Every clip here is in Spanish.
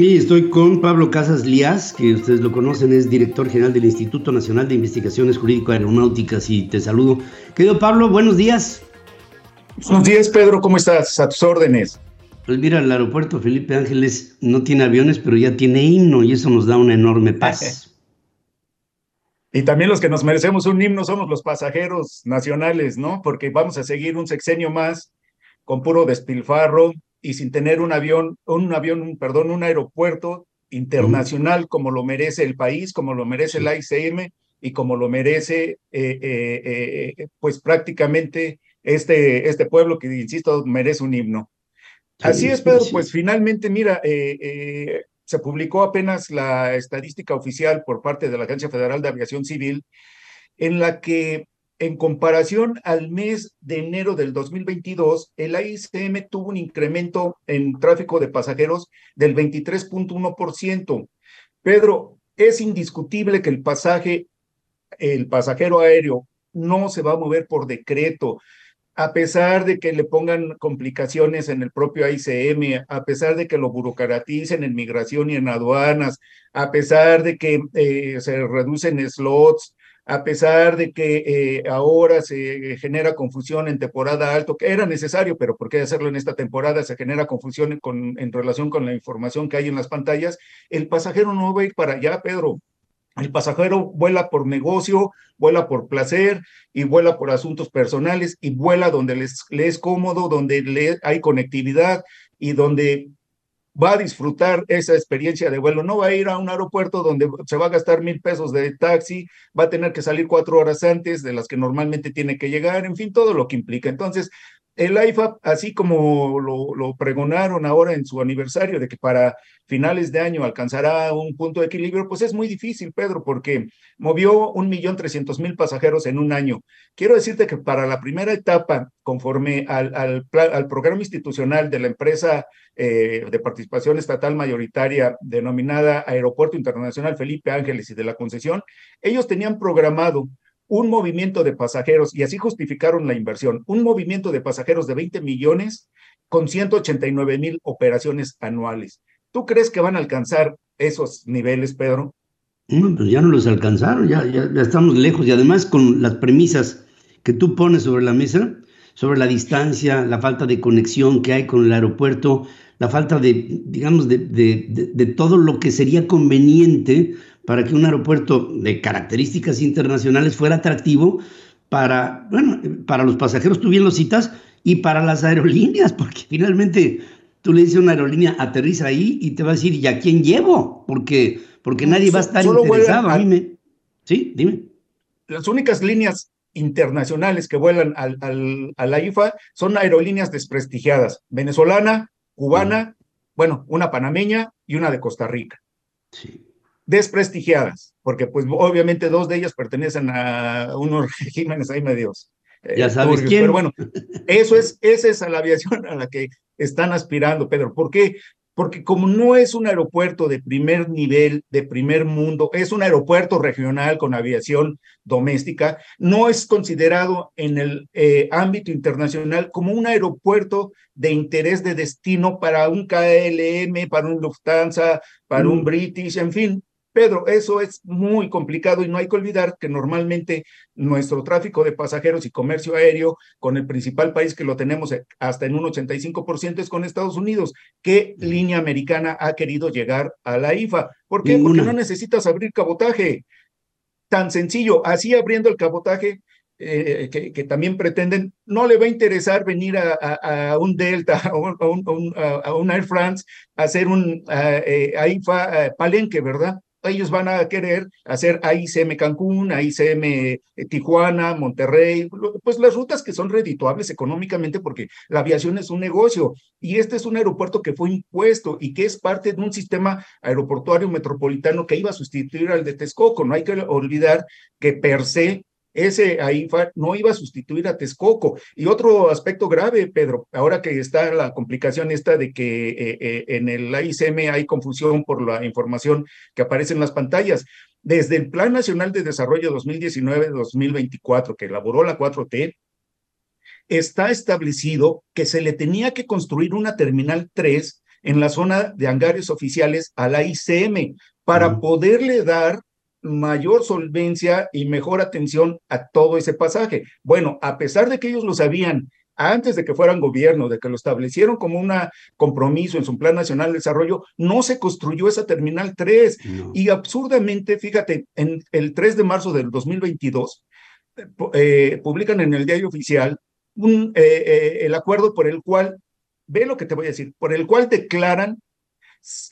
Y estoy con Pablo Casas Lías, que ustedes lo conocen, es director general del Instituto Nacional de Investigaciones Jurídico Aeronáuticas y te saludo. Querido Pablo, buenos días. Buenos días, Pedro, ¿cómo estás? A tus órdenes. Pues mira, el aeropuerto Felipe Ángeles no tiene aviones, pero ya tiene himno y eso nos da una enorme paz. y también los que nos merecemos un himno somos los pasajeros nacionales, ¿no? Porque vamos a seguir un sexenio más con puro despilfarro, y sin tener un avión, un avión, perdón, un aeropuerto internacional como lo merece el país, como lo merece el ICM y como lo merece, eh, eh, eh, pues prácticamente este, este pueblo que, insisto, merece un himno. Así es, Pedro, pues finalmente, mira, se publicó apenas la estadística oficial por parte de la Agencia Federal de Aviación Civil, en la que en comparación al mes de enero del 2022, el AICM tuvo un incremento en tráfico de pasajeros del 23.1%. Pedro, es indiscutible que el pasaje, el pasajero aéreo no se va a mover por decreto, a pesar de que le pongan complicaciones en el propio AICM, a pesar de que lo burocraticen en migración y en aduanas, a pesar de que eh, se reducen slots, a pesar de que eh, ahora se genera confusión en temporada alto, que era necesario, pero ¿por qué hacerlo en esta temporada? Se genera confusión con, en relación con la información que hay en las pantallas. El pasajero no va a ir para allá, Pedro. El pasajero vuela por negocio, vuela por placer y vuela por asuntos personales y vuela donde le es cómodo, donde le, hay conectividad y donde va a disfrutar esa experiencia de vuelo, no va a ir a un aeropuerto donde se va a gastar mil pesos de taxi, va a tener que salir cuatro horas antes de las que normalmente tiene que llegar, en fin, todo lo que implica. Entonces, el IFAP, así como lo, pregonaron ahora en su aniversario de que para finales de año alcanzará un punto de equilibrio, pues es muy difícil, Pedro, porque movió un millón trescientos mil pasajeros en un año. Quiero decirte que para la primera etapa, conforme al, al, al programa institucional de la empresa eh, de participación estatal mayoritaria denominada Aeropuerto Internacional Felipe Ángeles y de la concesión, ellos tenían programado un movimiento de pasajeros, y así justificaron la inversión, un movimiento de pasajeros de 20 millones con 189 mil operaciones anuales. ¿Tú crees que van a alcanzar esos niveles, Pedro? No, pues ya no los alcanzaron, ya, ya, ya estamos lejos y además con las premisas que tú pones sobre la mesa, sobre la distancia, la falta de conexión que hay con el aeropuerto, la falta de, digamos, de, de, de, todo lo que sería conveniente para que un aeropuerto de características internacionales fuera atractivo para, bueno, para los pasajeros, tú bien lo citas, y para las aerolíneas, porque finalmente tú le dices a una aerolínea, aterriza ahí y te va a decir, ¿y a quién llevo? Porque, porque nadie va a estar interesado. A, a mí me... Sí, dime. Las únicas líneas internacionales que vuelan al, al, a la IFA son aerolíneas desprestigiadas, venezolana, cubana, sí. bueno, una panameña y una de Costa Rica. Sí desprestigiadas, porque pues obviamente dos de ellas pertenecen a unos regímenes ahí medios. Eh, ya sabes quién. Pero bueno, eso es, esa es a la aviación a la que están aspirando, Pedro. ¿Por qué? Porque como no es un aeropuerto de primer nivel, de primer mundo, es un aeropuerto regional con aviación doméstica, no es considerado en el eh, ámbito internacional como un aeropuerto de interés de destino para un KLM, para un Lufthansa, para mm. un British, en fin, Pedro, eso es muy complicado y no hay que olvidar que normalmente nuestro tráfico de pasajeros y comercio aéreo con el principal país que lo tenemos hasta en un 85% es con Estados Unidos. ¿Qué línea americana ha querido llegar a la IFA? ¿Por qué? Porque no necesitas abrir cabotaje. Tan sencillo, así abriendo el cabotaje, eh, que, también pretenden, no le va a interesar venir a, un Delta o a, un, Air France a hacer un AIFA eh, palenque, ¿verdad? Ellos van a querer hacer AICM Cancún, AICM eh, Tijuana, Monterrey, pues las rutas que son redituables económicamente porque la aviación es un negocio y este es un aeropuerto que fue impuesto y que es parte de un sistema aeroportuario metropolitano que iba a sustituir al de Texcoco. No hay que olvidar que per se ese AIFA no iba a sustituir a Texcoco. Y otro aspecto grave, Pedro, ahora que está la complicación esta de que eh, eh, en el AICM hay confusión por la información que aparece en las pantallas. Desde el Plan Nacional de Desarrollo 2019-2024 que elaboró la 4T, está establecido que se le tenía que construir una Terminal 3 en la zona de hangares oficiales a la ICM para poderle dar mayor solvencia y mejor atención a todo ese pasaje. Bueno, a pesar de que ellos lo sabían antes de que fueran gobierno, de que lo establecieron como un compromiso en su Plan Nacional de Desarrollo, no se construyó esa Terminal 3. Y absurdamente, fíjate, en el 3 de marzo del 2022, eh, publican en el diario oficial un, eh, eh, el acuerdo por el cual, ve lo que te voy a decir, por el cual declaran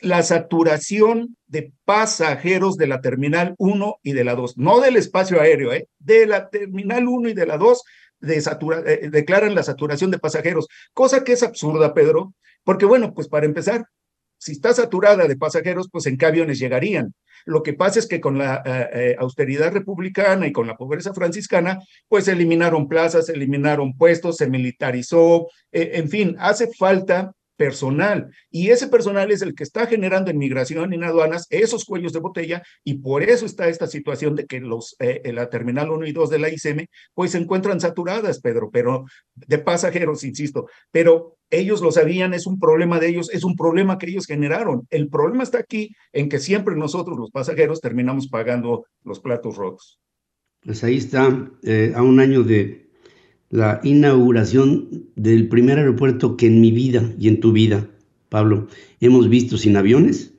la saturación de pasajeros de la Terminal 1 y de la 2, no del espacio aéreo, ¿eh? de la Terminal 1 y de la 2, de eh, declaran la saturación de pasajeros, cosa que es absurda, Pedro, porque bueno, pues para empezar, si está saturada de pasajeros, pues en qué aviones llegarían. Lo que pasa es que con la eh, austeridad republicana y con la pobreza franciscana, pues eliminaron plazas, eliminaron puestos, se militarizó, en fin, hace falta personal. Y ese personal es el que está generando en migración en aduanas esos cuellos de botella y por eso está esta situación de que los, eh, la terminal 1 y 2 de la ICM pues se encuentran saturadas, Pedro, pero de pasajeros, insisto, pero ellos lo sabían, es un problema de ellos, es un problema que ellos generaron. El problema está aquí en que siempre nosotros los pasajeros terminamos pagando los platos rotos. Pues ahí está, eh, a un año de la inauguración del primer aeropuerto que en mi vida y en tu vida, Pablo, hemos visto sin aviones.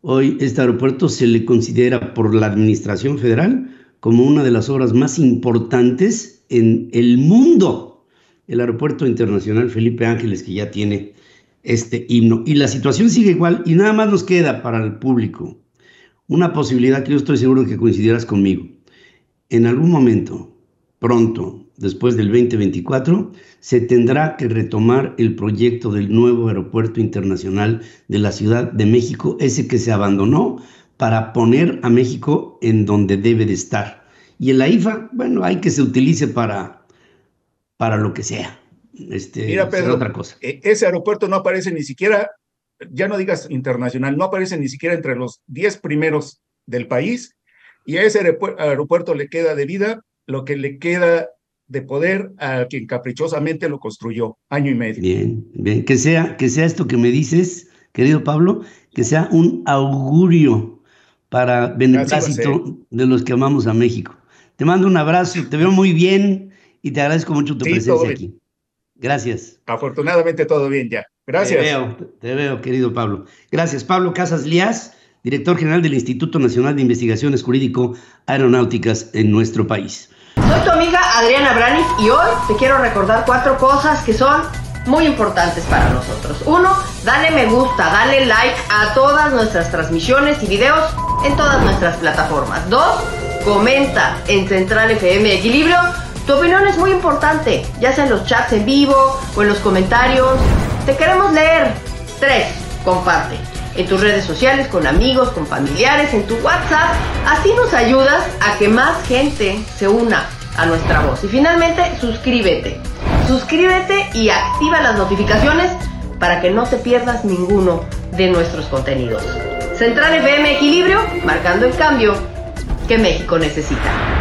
Hoy este aeropuerto se le considera por la Administración Federal como una de las obras más importantes en el mundo. El Aeropuerto Internacional Felipe Ángeles, que ya tiene este himno. Y la situación sigue igual y nada más nos queda para el público una posibilidad que yo estoy seguro que coincidirás conmigo. En algún momento, pronto, después del 2024, se tendrá que retomar el proyecto del nuevo aeropuerto internacional de la Ciudad de México, ese que se abandonó para poner a México en donde debe de estar. Y en la IFA, bueno, hay que se utilice para, para lo que sea. Este, Mira, Pedro, otra cosa. E, ese aeropuerto no aparece ni siquiera, ya no digas internacional, no aparece ni siquiera entre los 10 primeros del país. Y a ese aeropuerto le queda de vida lo que le queda de poder a quien caprichosamente lo construyó, año y medio. Bien, bien, que sea, que sea esto que me dices, querido Pablo, que sea un augurio para beneplácito de los que amamos a México. Te mando un abrazo, te veo muy bien y te agradezco mucho tu presencia aquí. Gracias. Afortunadamente todo bien ya. Gracias. Te veo, te veo, querido Pablo. Gracias, Pablo Casas Lías, director general del Instituto Nacional de Investigaciones Jurídico Aeronáuticas en nuestro país. Soy tu amiga Adriana Branis y hoy te quiero recordar cuatro cosas que son muy importantes para nosotros. Uno, dale me gusta, dale like a todas nuestras transmisiones y videos en todas nuestras plataformas. Dos, comenta en Central FM Equilibrio. Tu opinión es muy importante, ya sea en los chats en vivo o en los comentarios. Te queremos leer. Tres, comparte en tus redes sociales, con amigos, con familiares, en tu WhatsApp. Así nos ayudas a que más gente se una a nuestra voz. Y finalmente, suscríbete. Suscríbete y activa las notificaciones para que no te pierdas ninguno de nuestros contenidos. Central FM Equilibrio, marcando el cambio que México necesita.